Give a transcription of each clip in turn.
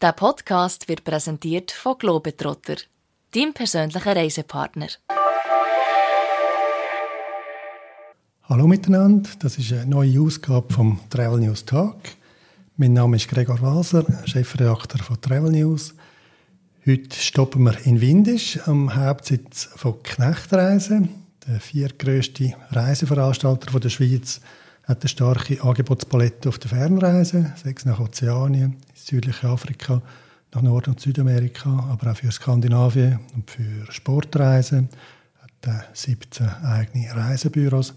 Der Podcast wird präsentiert von Globetrotter, deinem persönlichen Reisepartner. Hallo miteinander, das ist eine neue Ausgabe vom Travel News Tag. Mein Name ist Gregor Waser, Chefredakteur von Travel News. Heute stoppen wir in Windisch, am Hauptsitz von Knechtreise. Der viertgrößte Reiseveranstalter der Schweiz hat eine starke Angebotspalette auf der Fernreise, sechs nach Ozeanien, südliche Afrika, nach Nord- und Südamerika, aber auch für Skandinavien und für Sportreisen. Hat 17 eigene Reisebüros.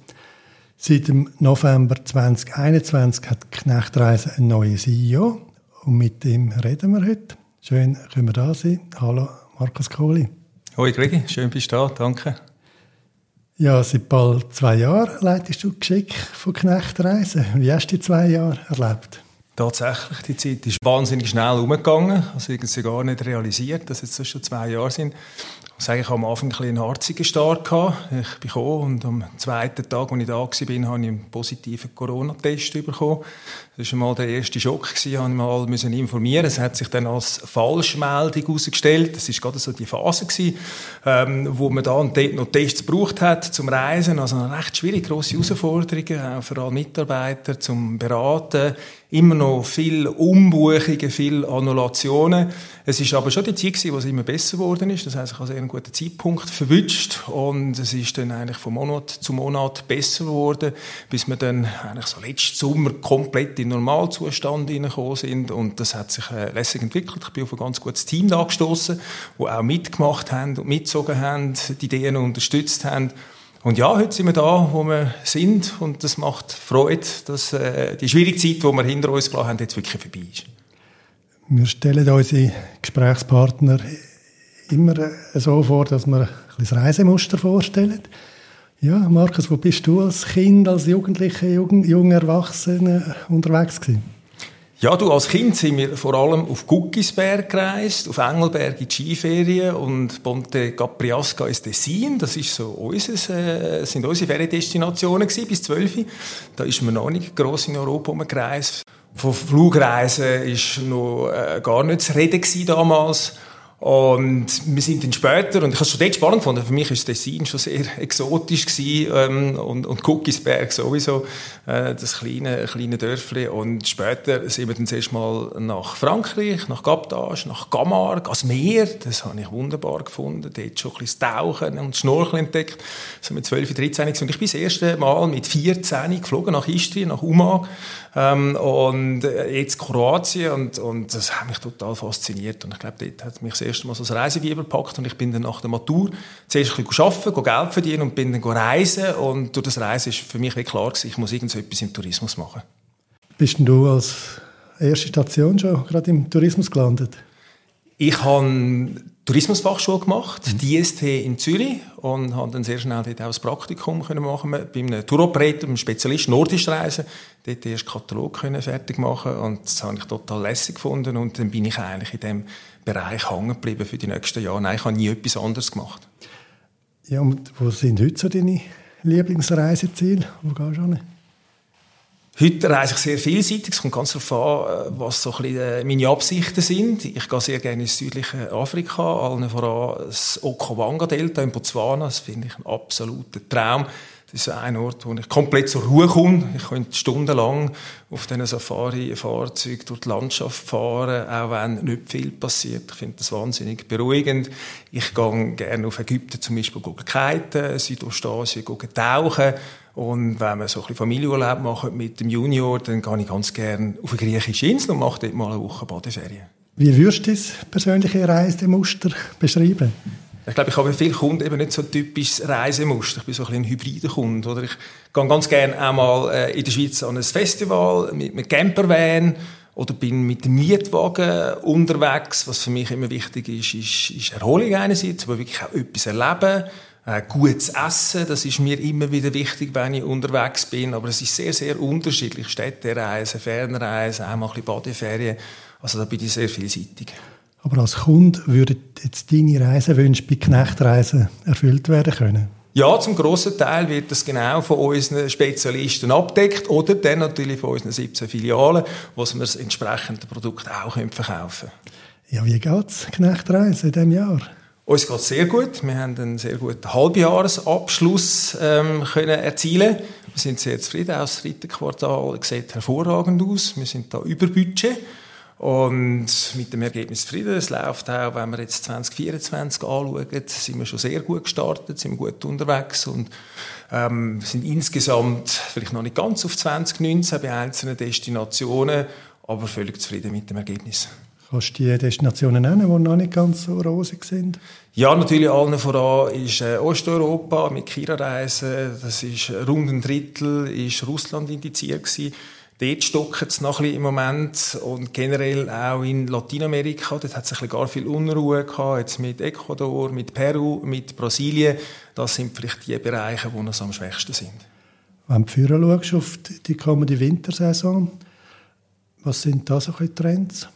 Seit dem November 2021 hat Knechtreise ein neues CEO und mit dem reden wir heute. Schön, können wir da sein. Hallo, Markus Kohli. Hoi Gregi, schön bist du da, danke. Ja, seit bald zwei Jahren leitest du Geschick von Knechtreise. Wie hast du die zwei Jahre erlebt? Tatsächlich, die Zeit ist wahnsinnig schnell umgegangen. Also irgendwie gar nicht realisiert, dass es schon zwei Jahre sind. Sage, ich am Anfang ein einen harzigen Start gehabt. Ich bin gekommen und am zweiten Tag, als ich da war, habe ich einen positiven Corona-Test bekommen. Das war mal der erste Schock. Ich musste mal informieren. Es hat sich dann als Falschmeldung herausgestellt. Das war gerade so die Phase gewesen, ähm, wo man da und dort noch Tests gebraucht hat zum Reisen. Also eine recht schwierige, grosse Herausforderungen, auch für alle Mitarbeiter zum Beraten immer noch viel Umbuchungen, viel Annulationen. Es ist aber schon die Zeit gewesen, wo es immer besser geworden ist. Das heißt, ich habe sehr einen guten Zeitpunkt verwünscht und es ist dann eigentlich von Monat zu Monat besser geworden, bis wir dann eigentlich so letzten Sommer komplett in Normalzustand hineingekommen sind und das hat sich äh, lässig entwickelt. Ich bin auf ein ganz gutes Team da gestoßen, wo auch mitgemacht haben und mitgezogen haben, die Ideen unterstützt haben. Und ja, heute sind wir da, wo wir sind und das macht Freude, dass äh, die schwierige Zeit, die wir hinter uns gelassen haben, jetzt wirklich vorbei ist. Wir stellen unsere Gesprächspartner immer äh, so vor, dass wir ein das Reisemuster vorstellen. Ja, Markus, wo bist du als Kind, als Jugendlicher, jung, junger Erwachsener unterwegs gewesen? Ja, du, als Kind sind wir vor allem auf Guckisberg gereist, auf Engelberg in die Skiferien und Ponte Capriasca ins Tessin. Das ist so unseres, äh, sind unsere Feriendestinationen gewesen, bis 12. Da ist man noch nicht gross in Europa umgereist. Von Flugreisen ist noch äh, gar nicht zu reden damals. Und wir sind dann später, und ich habe es schon dort spannend gefunden, für mich ist Tessin schon sehr exotisch gewesen, ähm, und, und Guckisberg sowieso, äh, das kleine, kleine Dörfli. Und später sind wir dann zuerst mal nach Frankreich, nach Captage, nach Camargue, ans Meer. Das habe ich wunderbar gefunden. Dort schon ein bisschen Tauchen und Schnorcheln entdeckt. So mit 12, 13 und ich bin das erste Mal mit 14 geflogen nach Istrien, nach Umag. Ähm, und äh, jetzt Kroatien und, und das hat mich total fasziniert. Und ich glaube, dort hat mich sehr erste Mal so ein Reisefieber gepackt und ich bin dann nach der Matur zuerst ein bisschen arbeiten, Geld verdienen und bin dann reisen und durch das Reisen ist für mich klar gewesen, ich muss irgendetwas im Tourismus machen. Bist denn du als erste Station schon gerade im Tourismus gelandet? Ich habe Tourismusfachschule gemacht, mhm. die IST in Zürich und habe dann sehr schnell dort auch ein Praktikum können machen bei einem Touroperator, einem Spezialist Nordischreisen, dort erst Katalog können fertig machen und das habe ich total lässig gefunden und dann bin ich eigentlich in dem Bereich hängen geblieben für die nächsten Jahre. Nein, ich habe nie etwas anderes gemacht. Ja, und wo sind heute so deine Lieblingsreiseziele? Wo gehst du hin? Heute reise ich sehr vielseitig. Es kommt ganz darauf an, äh, was so ein bisschen äh, meine Absichten sind. Ich gehe sehr gerne ins südliche Afrika, allen voran das Okawanga-Delta in Botswana. Das finde ich ein absoluter Traum. Das ist ein Ort, wo ich komplett zur Ruhe komme. Ich könnte stundenlang auf diesen Safari-Fahrzeugen durch die Landschaft fahren, auch wenn nicht viel passiert. Ich finde das wahnsinnig beruhigend. Ich gehe gerne auf Ägypten zum Beispiel kiten, Südostasien tauchen. Und wenn wir so ein bisschen Familienurlaub machen mit dem Junior, dann gehe ich ganz gerne auf eine griechische Insel und mache dort mal eine Woche Badeferien. Wie würdest du das persönliche Reisemuster beschreiben? Ich glaube, ich habe viele Kunden eben nicht so ein typisches Reisemuster. Ich bin so ein, ein hybrider Kunde. Oder ich gehe ganz gerne einmal äh, in der Schweiz an ein Festival mit einem Campervan oder bin mit dem Mietwagen unterwegs. Was für mich immer wichtig ist, ist, ist Erholung einerseits, aber wirklich auch etwas erleben. Äh, gutes Essen, das ist mir immer wieder wichtig, wenn ich unterwegs bin. Aber es ist sehr, sehr unterschiedlich. Städtereisen, Fernreisen, auch mal ein bisschen Badeferien. Also da bin ich sehr vielseitig. Aber als Kunde würden jetzt deine Reisewünsche bei Knechtreisen erfüllt werden können? Ja, zum grossen Teil wird das genau von unseren Spezialisten abdeckt oder dann natürlich von unseren 17 Filialen, wo wir das entsprechende Produkt auch verkaufen können. Ja, wie geht's, Knechtreise in diesem Jahr? Uns geht es sehr gut. Wir haben einen sehr guten Halbjahresabschluss ähm, können erzielen. Wir sind sehr zufrieden. Auch das dritte Quartal sieht hervorragend aus. Wir sind da über Budget. Und mit dem Ergebnis zufrieden. Es läuft auch, wenn wir jetzt 2024 anschauen, sind wir schon sehr gut gestartet, sind gut unterwegs und ähm, sind insgesamt vielleicht noch nicht ganz auf 2019 bei einzelnen Destinationen, aber völlig zufrieden mit dem Ergebnis. Kannst du die Destinationen nennen, die noch nicht ganz so rosig sind? Ja, natürlich allen voran ist äh, Osteuropa mit Kira-Reisen, das ist rund ein Drittel, ist Russland indiziert gewesen. Dort stocken es noch ein bisschen im Moment und generell auch in Lateinamerika, dort hat es ein bisschen gar viel Unruhe gehabt, jetzt mit Ecuador, mit Peru, mit Brasilien. Das sind vielleicht die Bereiche, die noch am schwächsten sind. Wenn du auf die kommende Wintersaison, was sind da so Trends?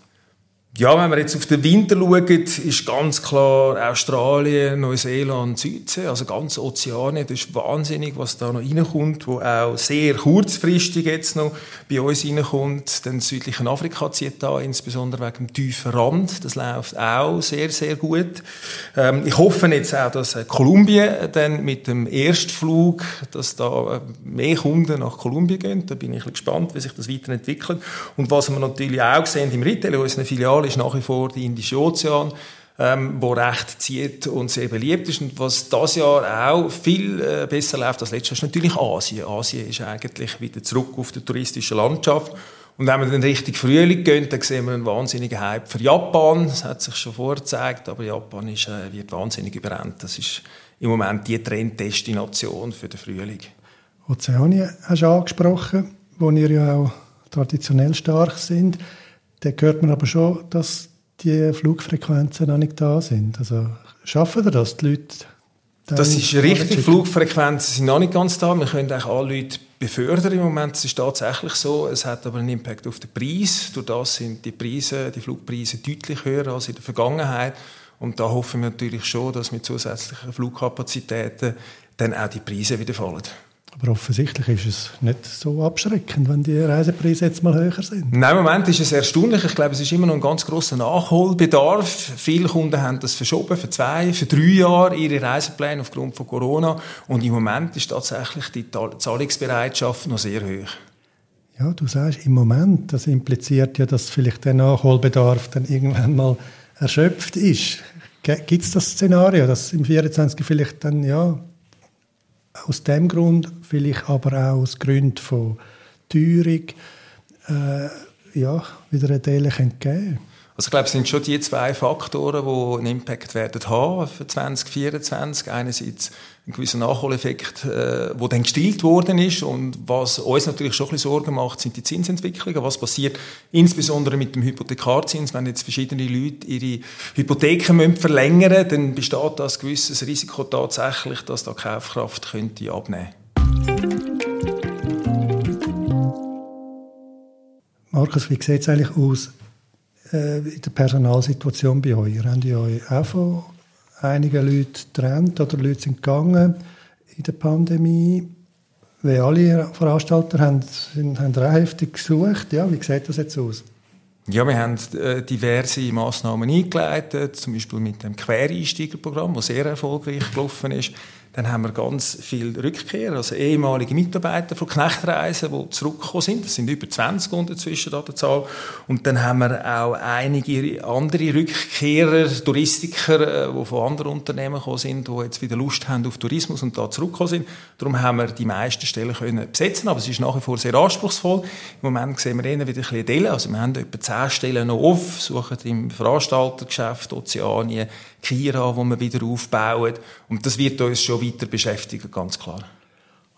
Ja, wenn wir jetzt auf den Winter schauen, ist ganz klar Australien, Neuseeland, Südsee, also ganz Ozeanien. Das ist wahnsinnig, was da noch reinkommt, wo auch sehr kurzfristig jetzt noch bei uns reinkommt. Den südlichen Afrika zieht da, insbesondere wegen dem tiefen Rand. Das läuft auch sehr, sehr gut. Ähm, ich hoffe jetzt auch, dass äh, Kolumbien dann mit dem Erstflug, dass da äh, mehr Kunden nach Kolumbien gehen. Da bin ich gespannt, wie sich das weiterentwickelt. Und was wir natürlich auch sehen im Retail, in unseren Filialen, ist nach wie vor der Indische Ozean, ähm, wo recht zieht und sehr beliebt ist. Und was das Jahr auch viel äh, besser läuft als letztes Jahr, ist natürlich Asien. Asien ist eigentlich wieder zurück auf die touristische Landschaft. Und wenn wir dann richtig Frühling gehen, dann sehen wir einen wahnsinnigen Hype für Japan. Das hat sich schon vorgezeigt, aber Japan ist, äh, wird wahnsinnig überrennt. Das ist im Moment die Trenddestination für den Frühling. Ozeanien hast du angesprochen, wo ihr ja auch traditionell stark sind. Da hört man aber schon, dass die Flugfrequenzen noch nicht da sind. Also schaffen wir das, die Leute? Das ist richtig. Flugfrequenzen sind noch nicht ganz da. Wir können eigentlich alle Leute befördern im Moment. Es ist tatsächlich so. Es hat aber einen Impact auf den Preis. Durch das sind die Preise, die Flugpreise deutlich höher als in der Vergangenheit. Und da hoffen wir natürlich schon, dass mit zusätzlichen Flugkapazitäten dann auch die Preise wieder fallen. Aber offensichtlich ist es nicht so abschreckend, wenn die Reisepreise jetzt mal höher sind. Nein, im Moment ist es erstaunlich. Ich glaube, es ist immer noch ein ganz grosser Nachholbedarf. Viele Kunden haben das verschoben für zwei, für drei Jahre ihre Reisepläne aufgrund von Corona. Und im Moment ist tatsächlich die Zahlungsbereitschaft noch sehr hoch. Ja, du sagst im Moment, das impliziert ja, dass vielleicht der Nachholbedarf dann irgendwann mal erschöpft ist. Gibt es das Szenario, dass im 24 vielleicht dann ja aus dem Grund, vielleicht aber auch aus Gründen von Teuerung, äh, ja, wieder eine Teile geben also ich glaube, es sind schon die zwei Faktoren, die einen Impact werden haben für 2024. Einerseits ein gewisser Nachholeffekt, äh, wo dann gestillt worden ist und was uns natürlich schon ein bisschen Sorgen macht, sind die Zinsentwicklungen. Was passiert insbesondere mit dem Hypothekarzins, wenn jetzt verschiedene Leute ihre Hypotheken müssen verlängern dann besteht das gewisses Risiko tatsächlich, dass da Kaufkraft könnte abnehmen. Markus, wie sieht es eigentlich aus äh, in der Personalsituation bei euch? Ihr habt euch auch von einigen Leuten getrennt oder Leute sind gegangen in der Pandemie. Wie alle Veranstalter haben, sind, haben heftig gesucht. Ja, wie sieht das jetzt aus? Ja, wir haben äh, diverse Massnahmen eingeleitet, zum Beispiel mit dem Quereinsteigerprogramm, das sehr erfolgreich gelaufen ist. Dann haben wir ganz viele Rückkehrer, also ehemalige Mitarbeiter von Knechtreisen, die zurückgekommen sind. Das sind über 20 inzwischen an der Zahl. Und dann haben wir auch einige andere Rückkehrer, Touristiker, äh, die von anderen Unternehmen gekommen sind, die jetzt wieder Lust haben auf Tourismus und da zurückgekommen sind. Darum haben wir die meisten Stellen können besetzen, aber es ist nach wie vor sehr anspruchsvoll. Im Moment sehen wir eher wieder ein bisschen Delle. Also wir haben etwa 10 Stellen noch auf, suchen im Veranstaltergeschäft, Ozeanien, Kira, wo wir wieder aufbauen. Und das wird uns schon weiter beschäftigen, ganz klar.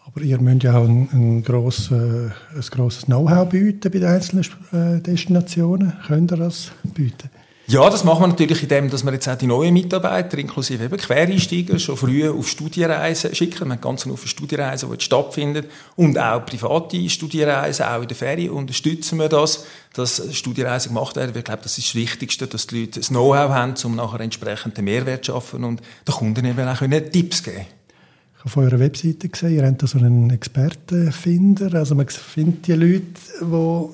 Aber ihr müsst ja auch ein, ein, gross, äh, ein grosses Know-how bieten bei den einzelnen äh, Destinationen. Könnt ihr das bieten? Ja, das machen wir natürlich in dem, dass wir jetzt auch die neuen Mitarbeiter, inklusive eben Quereinsteiger, schon früh auf Studienreisen schicken. Wir haben ganz viele Studienreisen, die jetzt stattfinden. Und auch private Studienreisen, auch in der Ferien unterstützen wir das, dass Studienreisen gemacht werden. Ich glaube, das ist das Wichtigste, dass die Leute das Know-how haben, um nachher entsprechend den Mehrwert zu schaffen und den Kunden eben auch Tipps geben auf eurer Webseite gesehen, ihr habt da so einen Expertenfinder, also man findet die Leute, die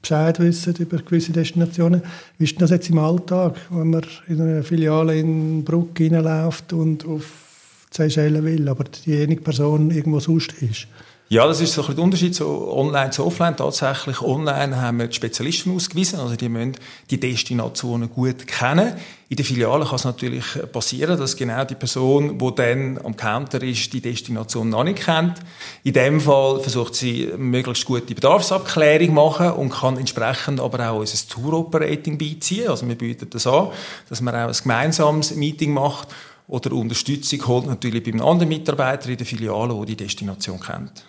Bescheid wissen über gewisse Destinationen. Wie ist das jetzt im Alltag, wenn man in einer Filiale in Bruck reinläuft und auf Seychellen will, aber diejenige Person irgendwo sonst ist? Ja, das ist so ein der Unterschied so online zu offline. Tatsächlich online haben wir die Spezialisten ausgewiesen, also die müssen die Destinationen gut kennen. In der Filiale kann es natürlich passieren, dass genau die Person, die dann am Counter ist, die Destination noch nicht kennt. In dem Fall versucht sie möglichst gute Bedarfsabklärung machen und kann entsprechend aber auch unser Tour-Operating beiziehen. Also wir bieten das an, dass man auch ein gemeinsames Meeting macht oder Unterstützung holt natürlich beim anderen Mitarbeiter in der Filiale, der die Destination kennt.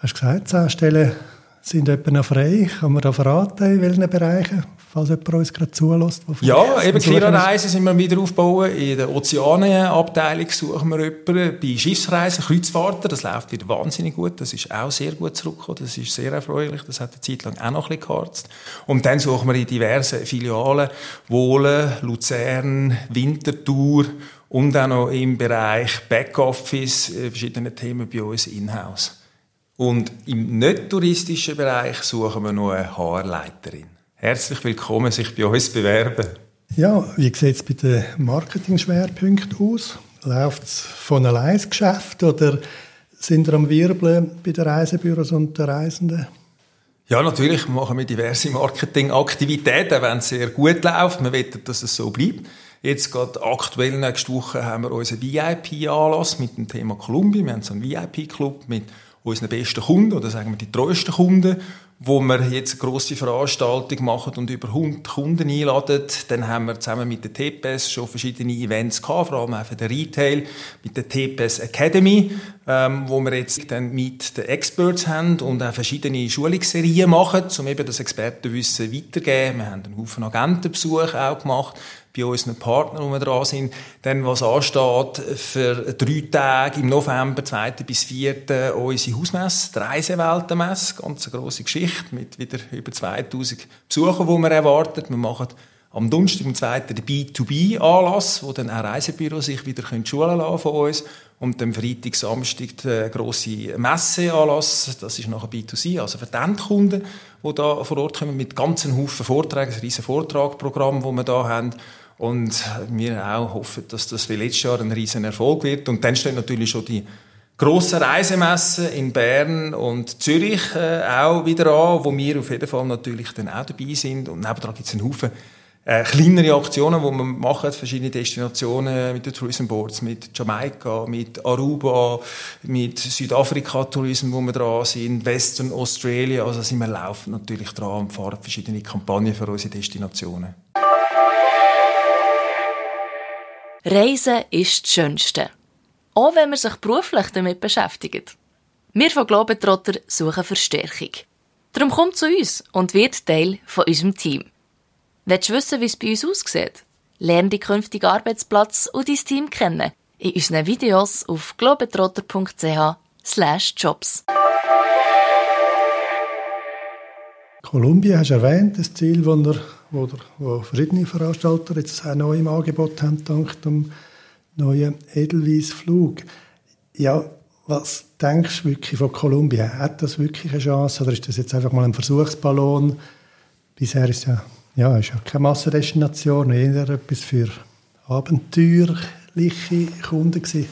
Hast du gesagt, zehn Stellen sind etwa noch frei. Kann man da verraten, in welchen Bereichen? Falls jemand uns gerade zulässt. Ja, eben Clearreisen sind wir wieder aufbauen. In der Ozeanenabteilung suchen wir jemanden. Bei Schiffsreisen, Kreuzfahrten, das läuft wieder wahnsinnig gut. Das ist auch sehr gut zurückgekommen. Das ist sehr erfreulich. Das hat eine Zeit lang auch noch ein bisschen geharzt. Und dann suchen wir in diversen Filialen, Wohlen, Luzern, Winterthur und auch noch im Bereich Backoffice, äh, verschiedene Themen bei uns in-house. Und im nicht-touristischen Bereich suchen wir noch eine Haarleiterin. Herzlich willkommen, sich bei uns bewerben. Ja, wie sieht es bei den Marketing-Schwerpunkten aus? Läuft es von allein das Geschäft oder sind wir am Wirbeln bei den Reisebüros und den Reisenden? Ja, natürlich machen wir diverse Marketingaktivitäten, wenn es sehr gut läuft. Wir wollen, dass es so bleibt. Jetzt gerade aktuell nächste Woche haben wir unseren VIP-Anlass mit dem Thema Kolumbien. Wir haben so einen VIP-Club mit unseren besten Kunden oder sagen wir die treuesten Kunden, wo wir jetzt eine grosse Veranstaltung machen und über 100 Kunden einladen. Dann haben wir zusammen mit der TPS schon verschiedene Events gehabt, vor allem auch für den Retail, mit der TPS Academy, ähm, wo wir jetzt dann mit den Experts haben und auch verschiedene Schulungsserien machen, um eben das Expertenwissen weiterzugeben. Wir haben einen Haufen Agentenbesuch auch gemacht bei unseren Partnern, wo wir dran sind. Dann, was ansteht, für drei Tage im November, 2. bis 4. unsere Hausmesse, die Reiseweltenmesse, ganz eine grosse Geschichte mit wieder über 2000 Besuchern, die wir erwarten. Wir machen am Donnerstag, am 2. den B2B-Anlass, wo dann auch Reisebüros sich wieder schulen lassen von uns. Und am Freitag, Samstag der grosse Messeanlass, das ist nachher B2C, also für die Endkunden, die da vor Ort kommen, mit ganzen Haufen Vorträgen, ein riesen Vortragprogramm, das wir da haben. Und wir auch hoffen, dass das wie letztes Jahr ein riesen Erfolg wird. Und dann stehen natürlich schon die grossen Reisemessen in Bern und Zürich äh, auch wieder an, wo wir auf jeden Fall natürlich dann auch dabei sind. Und nebenan gibt es einen Haufen äh, kleinere Aktionen, die wir machen, verschiedene Destinationen mit den Tourism Boards, mit Jamaika, mit Aruba, mit Südafrika Tourism, wo wir dran sind, Western Australia, also sind wir laufend natürlich dran und fahren verschiedene Kampagnen für unsere Destinationen. Reisen ist das Schönste. Auch wenn man sich beruflich damit beschäftigt. Wir von Globetrotter suchen Verstärkung. Darum kommt zu uns und wird Teil von unserem Team. Willst du wissen, wie es bei uns aussieht? Lerne den künftigen Arbeitsplatz und dein Team kennen in unseren Videos auf globetrotter.ch jobs. Kolumbien hast du erwähnt, das Ziel, das wo, der, wo verschiedene Veranstalter jetzt auch neu im Angebot haben, dank dem neuen Edelweiss-Flug. Ja, was denkst du wirklich von Kolumbien? Hat das wirklich eine Chance oder ist das jetzt einfach mal ein Versuchsballon? Bisher ist ja, ja, ist ja keine Massendestination, eher etwas für abenteuerliche Kunden gewesen.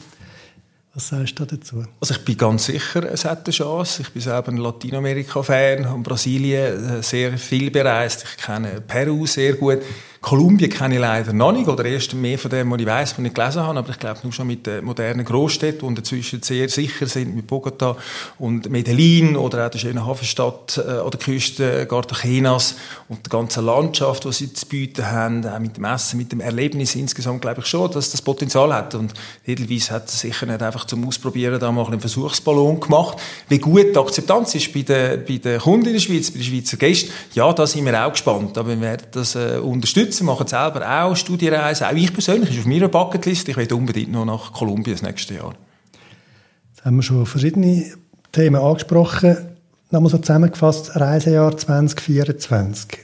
Was sagst du dazu? Also ich bin ganz sicher, es hat eine Chance. Ich bin selber ein Lateinamerika-Fan und Brasilien äh, sehr viel bereist. Ich kenne Peru sehr gut. Kolumbien kenne ich leider noch nicht, oder erst mehr von dem, was ich weiss, was ich gelesen habe, aber ich glaube nur schon mit den modernen Großstädten, die inzwischen sehr sicher sind, mit Bogota und Medellin oder auch der schönen Hafenstadt äh, an der Küste Cartagenas und der ganzen Landschaft, die sie zu bieten haben, auch mit dem Essen, mit dem Erlebnis insgesamt, glaube ich schon, dass das Potenzial hat. Und Edelweiss hat sicher nicht einfach zum Ausprobieren da mal einen Versuchsballon gemacht. Wie gut die Akzeptanz ist bei den, bei den Kunden in der Schweiz, bei den Schweizer Gästen, ja, da sind wir auch gespannt, aber wir werden das äh, unterstützen unterstützen, machen selber auch Studienreisen. Auch ich persönlich, ist auf meiner Bucketlist. Ich will unbedingt noch nach Kolumbien das nächste Jahr. Jetzt haben wir schon verschiedene Themen angesprochen. Nochmal so zusammengefasst, Reisejahr 2024.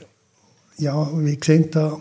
Ja, wie sehen da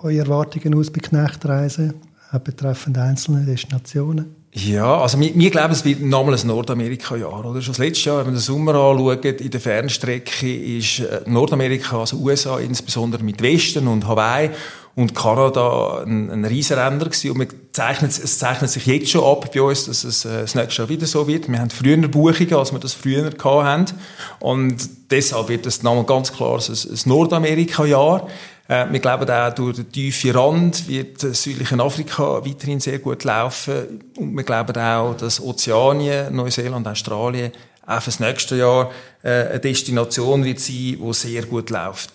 eure Erwartungen aus bei Knechtreisen, auch betreffend einzelne Destinationen? Ja, also wir, wir glauben, es wird nochmal ein Nordamerika-Jahr, oder? Schon das letzte Jahr, wenn man den Sommer anschaut, in der Fernstrecke ist äh, Nordamerika, also USA insbesondere mit Westen und Hawaii und Kanada ein, ein Riesenränder gewesen. Und man zeichnet, es zeichnet sich jetzt schon ab bei uns, dass es äh, das nächste Jahr wieder so wird. Wir haben früher Buchungen, als wir das früher hatten. Und deshalb wird es nochmal ganz klar ein, ein Nordamerika-Jahr. Äh, wir glauben auch, durch den tiefen Rand wird das südliche Afrika weiterhin sehr gut laufen. Und wir glauben auch, dass Ozeanien, Neuseeland, Australien auch für das nächste Jahr äh, eine Destination wird sein, die sehr gut läuft.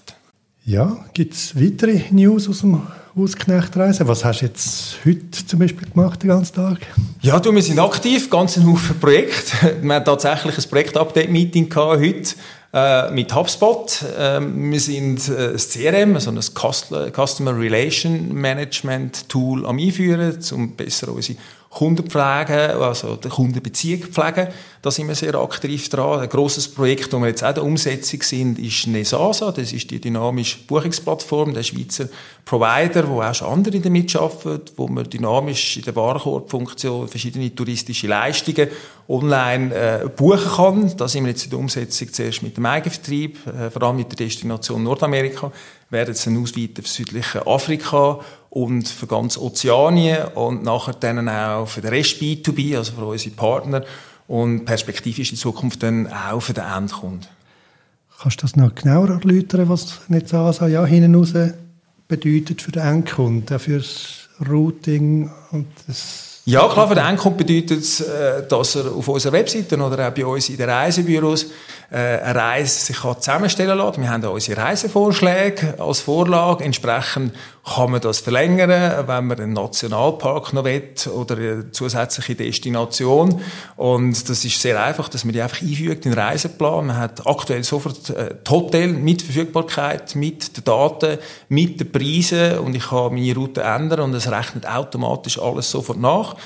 Ja, gibt es weitere News aus dem Hausknechtreisen? Was hast du jetzt heute zum Beispiel gemacht, den ganzen Tag? Ja, du, wir sind aktiv, ganz ein Haufen Projekte. Wir haben tatsächlich ein Projekt-Update-Meeting heute äh, mit HubSpot. Äh, wir sind äh, das CRM, also ein Customer Relation Management Tool am einführen, um besser unsere Kunden pflegen, also die Kundenbeziehung pflegen. Da sind wir sehr aktiv dran. Ein grosses Projekt, wo wir jetzt auch der Umsetzung sind, ist Nesasa. Das ist die dynamische Buchungsplattform, der Schweizer Provider, wo auch schon andere damit arbeiten, wo man dynamisch in der Warenkorbfunktion verschiedene touristische Leistungen online äh, buchen kann. Da sind wir jetzt in der Umsetzung zuerst mit dem Eigenvertrieb, äh, vor allem mit der Destination Nordamerika, werden es dann ausweiten für südliche Afrika und für ganz Ozeanien und nachher dann auch für den Rest B2B, also für unsere Partner und perspektivisch in Zukunft dann auch für den Endkunden. Kannst du das noch genauer erläutern, was Netasa ja hinten raus bedeutet für den Endkunden, für das Routing und das ja, klar, für den Endkunden bedeutet es, äh, dass er auf unserer Webseite oder auch bei uns in den Reisebüros äh, eine Reise sich zusammenstellen lässt. Wir haben da unsere Reisevorschläge als Vorlage. Entsprechend kann man das verlängern, wenn man einen Nationalpark noch will oder eine zusätzliche Destination. Und das ist sehr einfach, dass man die einfach einfügt in den Reiseplan. Man hat aktuell sofort äh, das Hotel mit Verfügbarkeit, mit den Daten, mit den Preisen und ich kann meine Route ändern und es rechnet automatisch alles sofort nach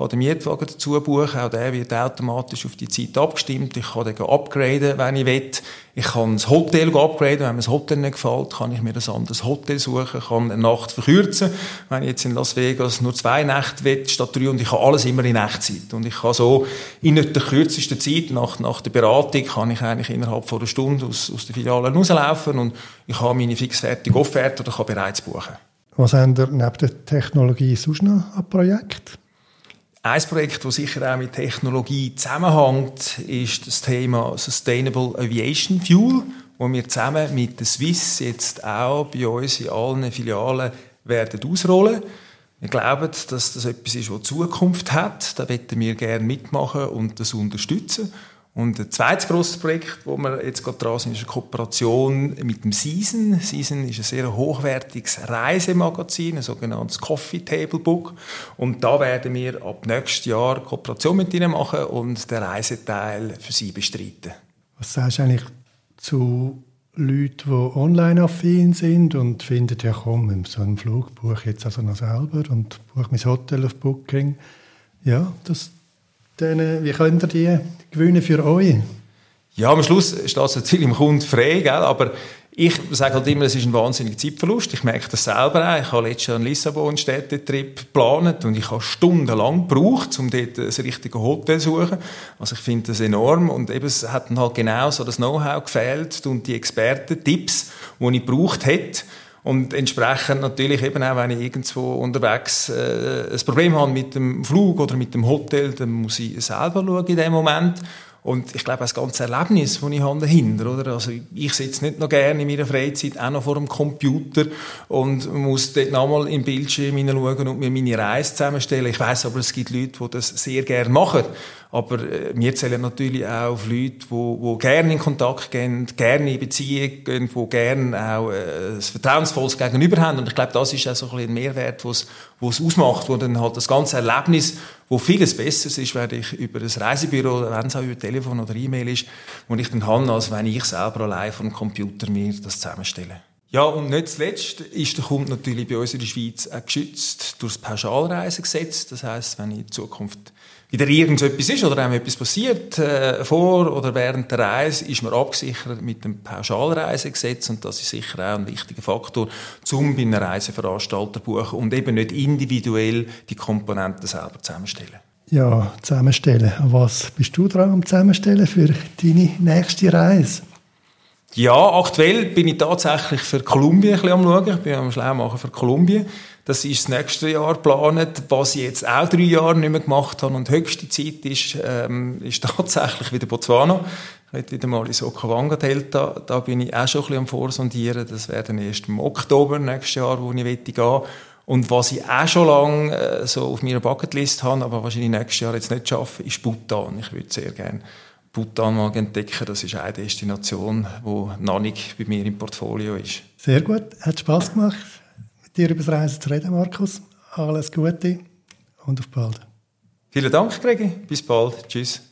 kann den Mietwagen dazu buchen, auch der wird automatisch auf die Zeit abgestimmt. Ich kann den upgraden, wenn ich will. Ich kann das Hotel upgraden, wenn mir das Hotel nicht gefällt, kann ich mir ein anderes Hotel suchen, kann eine Nacht verkürzen. Wenn ich jetzt in Las Vegas nur zwei Nächte will, statt drei, und ich habe alles immer in Echtzeit. Und ich kann so in der kürzesten Zeit, nach, nach der Beratung, kann ich eigentlich innerhalb von einer Stunde aus, aus der Filiale rauslaufen und ich habe meine fixfertige Offerte oder kann bereits buchen. Was haben ihr neben der Technologie sonst noch an Projekt? Ein Projekt, das sicher auch mit Technologie zusammenhängt, ist das Thema Sustainable Aviation Fuel, wo wir zusammen mit der Swiss jetzt auch bei uns in allen Filialen werden ausrollen. Wir glauben, dass das etwas ist, das Zukunft hat. Da möchten wir gerne mitmachen und das unterstützen. Und ein zweites grosses Projekt, wo wir jetzt gerade dran sind, ist eine Kooperation mit dem Season. Season ist ein sehr hochwertiges Reisemagazin, ein sogenanntes Coffee Table Book. Und da werden wir ab nächstes Jahr Kooperation mit ihnen machen und den Reiseteil für sie bestreiten. Was sagst du eigentlich zu Leuten, die online affin sind und finden, ja komm, so einen Flug buche ich jetzt also noch selber und buche mein Hotel auf Booking. Ja, das dann, wie könnt ihr die gewinnen für euch? Ja, am Schluss steht es natürlich im Kunden frei, gell? aber ich sage halt immer, es ist ein wahnsinniger Zeitverlust. Ich merke das selber auch. Ich habe letztes Jahr einen Lissabon Städtetrip geplant und ich habe stundenlang gebraucht, um dort das richtige Hotel zu suchen. Also ich finde das enorm und eben es hat dann halt genau so das Know-how gefehlt und die Experten-Tipps, die ich gebraucht hätte. Und entsprechend natürlich eben auch, wenn ich irgendwo unterwegs äh, ein Problem habe mit dem Flug oder mit dem Hotel, dann muss ich selber schauen in dem Moment. Und ich glaube, das ganze Erlebnis, das ich habe dahinter, oder? Also, ich sitze nicht noch gerne in meiner Freizeit auch noch vor dem Computer und muss dort nochmal im Bildschirm hineinschauen und mir meine Reise zusammenstellen. Ich weiß aber, es gibt Leute, die das sehr gerne machen. Aber äh, wir zählen natürlich auch auf Leute, die, die gerne in Kontakt gehen, gerne in Beziehung gehen, die gerne auch äh, ein vertrauensvolles Gegenüber haben. Und ich glaube, das ist auch so ein, bisschen ein Mehrwert, was es ausmacht, wo dann halt das ganze Erlebnis, wo vieles besser ist, werde ich über ein Reisebüro, wenn es auch über Telefon oder E-Mail ist, wo ich dann habe, als wenn ich selber allein vom Computer mir das zusammenstelle. Ja, und nicht zuletzt ist der Kunde natürlich bei uns in der Schweiz auch geschützt durch das Pauschalreisegesetz. Das heißt, wenn in Zukunft wieder irgendetwas ist oder einem etwas passiert, äh, vor oder während der Reise, ist man abgesichert mit dem Pauschalreisegesetz und das ist sicher auch ein wichtiger Faktor, um bei einem Reiseveranstalter buchen und eben nicht individuell die Komponenten selber zusammenstellen. Ja, zusammenstellen. Was bist du dran am Zusammenstellen für deine nächste Reise? Ja, aktuell bin ich tatsächlich für Kolumbien ein bisschen am schauen. Ich bin am schlau machen für Kolumbien. Das ist das nächste Jahr geplant. Was ich jetzt auch drei Jahre nicht mehr gemacht habe und höchste Zeit ist, ähm, ist tatsächlich wieder Botswana. Ich werde wieder mal ins Okawanga-Delta. Da bin ich auch schon ein bisschen am Vorsondieren. Das wäre dann erst im Oktober nächstes Jahr, wo ich gehen will. Und was ich auch schon lange äh, so auf meiner Bucketlist habe, aber wahrscheinlich nächstes Jahr jetzt nicht schaffen, ist Bhutan. Ich würde sehr gerne Bhutan mal entdecken. Das ist eine Destination, die noch nicht bei mir im Portfolio ist. Sehr gut. Hat Spass gemacht, dir über das Reisen zu reden, Markus. Alles Gute und auf bald. Vielen Dank, Gregi. Bis bald. Tschüss.